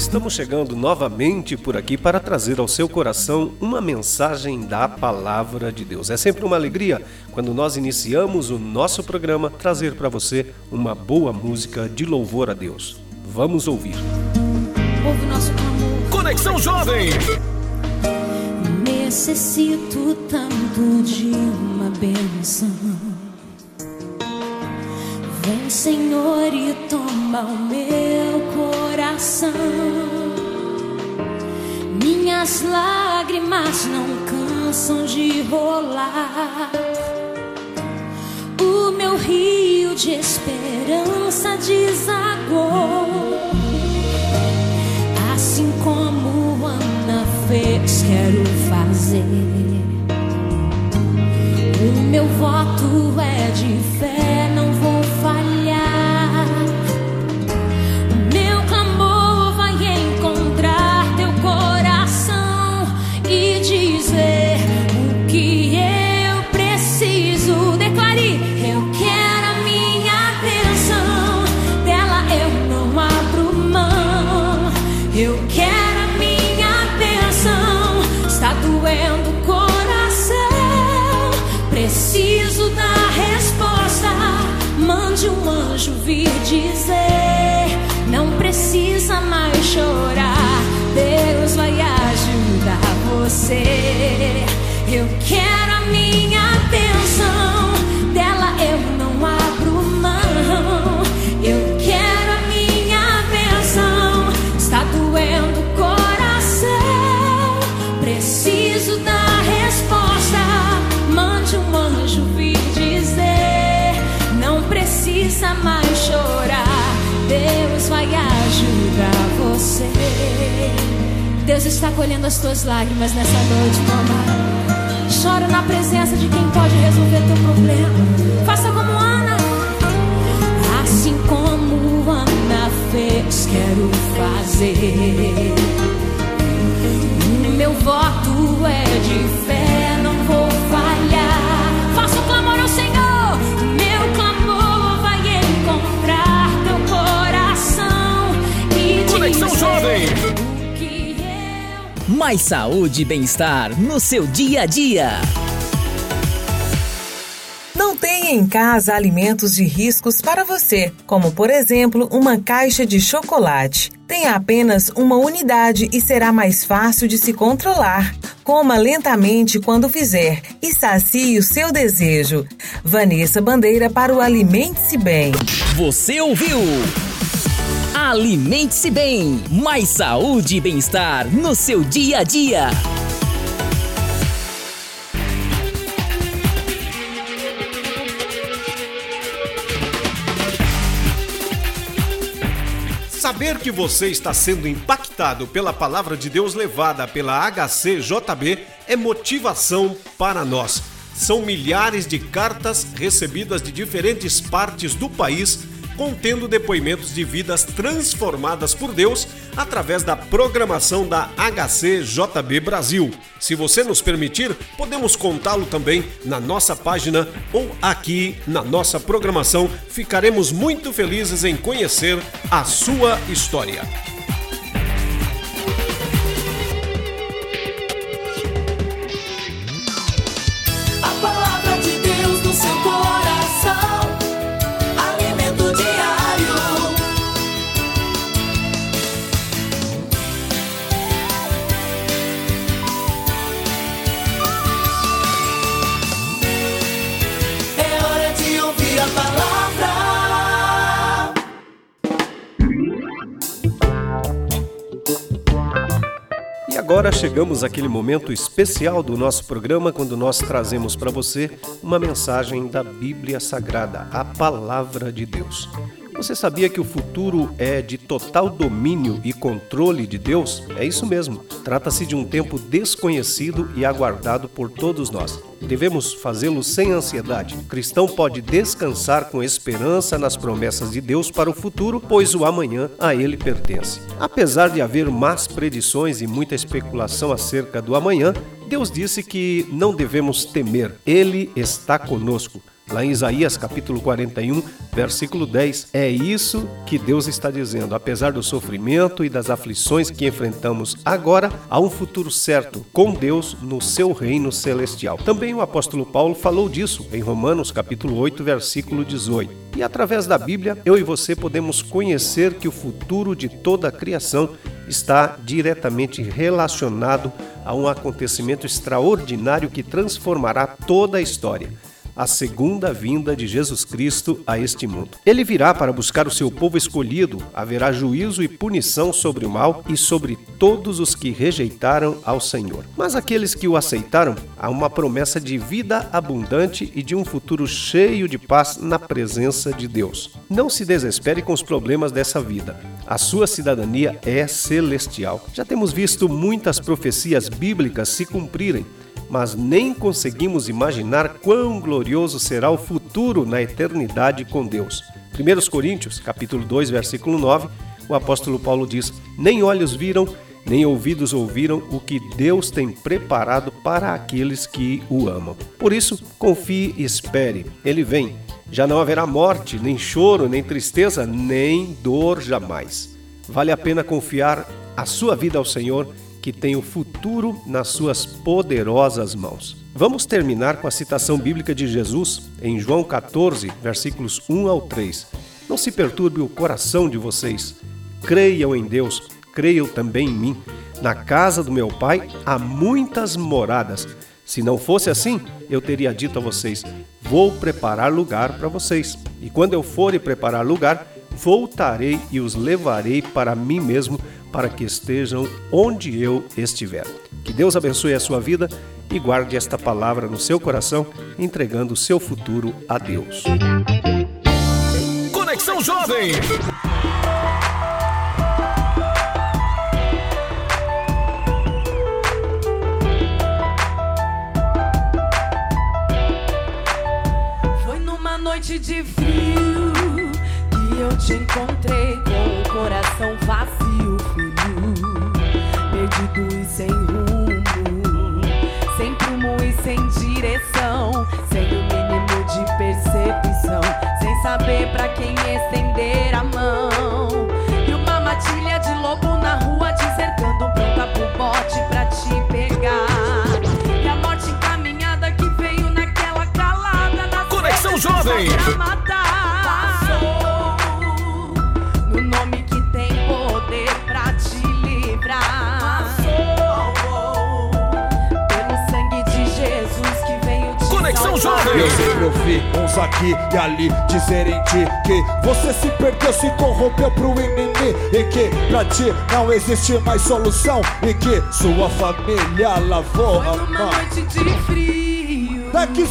Estamos chegando novamente por aqui para trazer ao seu coração uma mensagem da Palavra de Deus. É sempre uma alegria quando nós iniciamos o nosso programa trazer para você uma boa música de louvor a Deus. Vamos ouvir. Ouve nosso clamor. Conexão Jovem. Necessito tanto de uma benção. Vem, Senhor, e toma o meu coração. Minhas lágrimas não cansam de rolar. O meu rio de esperança desagou. Assim como Ana fez, quero fazer. O meu voto é mão. Eu você. Deus está colhendo as tuas lágrimas nessa noite, mamãe. Chora na presença de quem pode resolver teu problema. Faça Mais saúde e bem-estar no seu dia a dia. Não tenha em casa alimentos de riscos para você, como por exemplo uma caixa de chocolate. Tenha apenas uma unidade e será mais fácil de se controlar. Coma lentamente quando fizer e sacie o seu desejo. Vanessa Bandeira para o Alimente-se Bem. Você ouviu? Alimente-se bem. Mais saúde e bem-estar no seu dia a dia. Saber que você está sendo impactado pela palavra de Deus levada pela HCJB é motivação para nós. São milhares de cartas recebidas de diferentes partes do país contendo depoimentos de vidas transformadas por Deus através da programação da HCJB Brasil. Se você nos permitir, podemos contá-lo também na nossa página ou aqui na nossa programação. Ficaremos muito felizes em conhecer a sua história. Agora chegamos àquele momento especial do nosso programa quando nós trazemos para você uma mensagem da Bíblia Sagrada, a Palavra de Deus. Você sabia que o futuro é de total domínio e controle de Deus? É isso mesmo. Trata-se de um tempo desconhecido e aguardado por todos nós. Devemos fazê-lo sem ansiedade. O cristão pode descansar com esperança nas promessas de Deus para o futuro, pois o amanhã a ele pertence. Apesar de haver más predições e muita especulação acerca do amanhã, Deus disse que não devemos temer. Ele está conosco lá em Isaías capítulo 41, versículo 10. É isso que Deus está dizendo. Apesar do sofrimento e das aflições que enfrentamos agora, há um futuro certo com Deus no seu reino celestial. Também o apóstolo Paulo falou disso em Romanos capítulo 8, versículo 18. E através da Bíblia, eu e você podemos conhecer que o futuro de toda a criação está diretamente relacionado a um acontecimento extraordinário que transformará toda a história a segunda vinda de Jesus Cristo a este mundo. Ele virá para buscar o seu povo escolhido, haverá juízo e punição sobre o mal e sobre todos os que rejeitaram ao Senhor. Mas aqueles que o aceitaram, há uma promessa de vida abundante e de um futuro cheio de paz na presença de Deus. Não se desespere com os problemas dessa vida. A sua cidadania é celestial. Já temos visto muitas profecias bíblicas se cumprirem mas nem conseguimos imaginar quão glorioso será o futuro na eternidade com Deus. 1 Coríntios, capítulo 2, versículo 9, o apóstolo Paulo diz: "Nem olhos viram, nem ouvidos ouviram o que Deus tem preparado para aqueles que o amam. Por isso, confie e espere. Ele vem. Já não haverá morte, nem choro, nem tristeza, nem dor jamais. Vale a pena confiar a sua vida ao Senhor que tem o futuro nas suas poderosas mãos. Vamos terminar com a citação bíblica de Jesus em João 14, versículos 1 ao 3. Não se perturbe o coração de vocês. Creiam em Deus, creiam também em mim. Na casa do meu pai há muitas moradas. Se não fosse assim, eu teria dito a vocês: Vou preparar lugar para vocês. E quando eu for e preparar lugar, voltarei e os levarei para mim mesmo para que estejam onde eu estiver. Que Deus abençoe a sua vida e guarde esta palavra no seu coração, entregando o seu futuro a Deus. Conexão Jovem. Foi numa noite de frio que eu te encontrei com o coração vazio, pra quem estender a mão. E uma matilha de lobo na rua te cercando, pronta pro bote pra te pegar. E a morte encaminhada que veio naquela calada na Conexão Jovem. pra matar. Jovem. Eu sempre ouvi uns aqui e ali dizerem de que você se perdeu, se corrompeu pro inimigo e que pra ti não existe mais solução e que sua família lavou a Foi numa mão. noite de frio.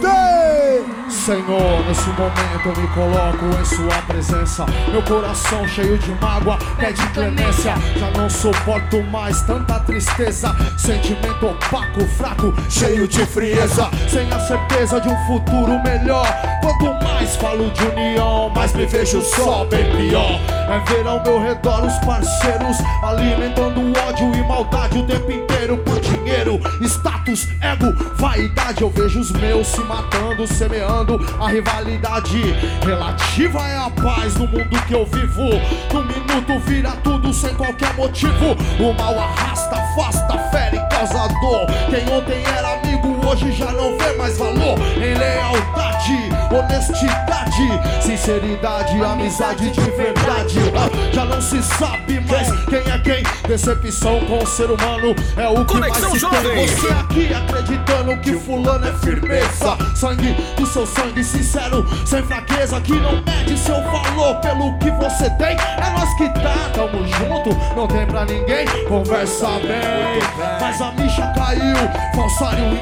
Day! Senhor, nesse momento eu me coloco em sua presença. Meu coração cheio de mágoa, pede clemência. Já não suporto mais tanta tristeza. Sentimento opaco, fraco, cheio de frieza. Sem a certeza de um futuro melhor. Quanto mais falo de união, mais me vejo só, bem pior. É ver ao meu redor os parceiros alimentando ódio e maldade o tempo inteiro por dinheiro, status, ego, vaidade. Eu vejo os meus se matando, semeando a rivalidade. Relativa é a paz no mundo que eu vivo. Num minuto vira tudo sem qualquer motivo. O mal arrasta, afasta, fere, causa dor. Quem ontem era amigo hoje já não vê mais valor. Em lealdade, honestidade, sinceridade, amizade de verdade. Ah, Já não se sabe mais quem é quem. Decepção com o ser humano é o que Conexão mais se tem. Você aqui acreditando que fulano é firmeza. Sangue do seu sangue sincero, sem fraqueza, que não mede seu valor pelo que você tem. É nós que tá, tamo junto, não tem pra ninguém. Conversa bem, mas a micha caiu. Falsário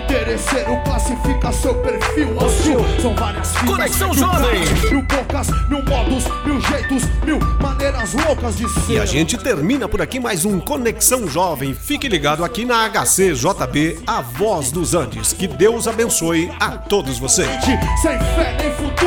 interesseiro classifica seu perfil hostil. São várias Conexão Jovem. Mil bocas, mil modos, mil jeitos, mil maneiras loucas de ser. E a gente termina por aqui mais um Conexão Jovem. Fique ligado aqui na HCJB, a voz dos Andes. Que Deus abençoe a todos vocês. Sem fé nem futuro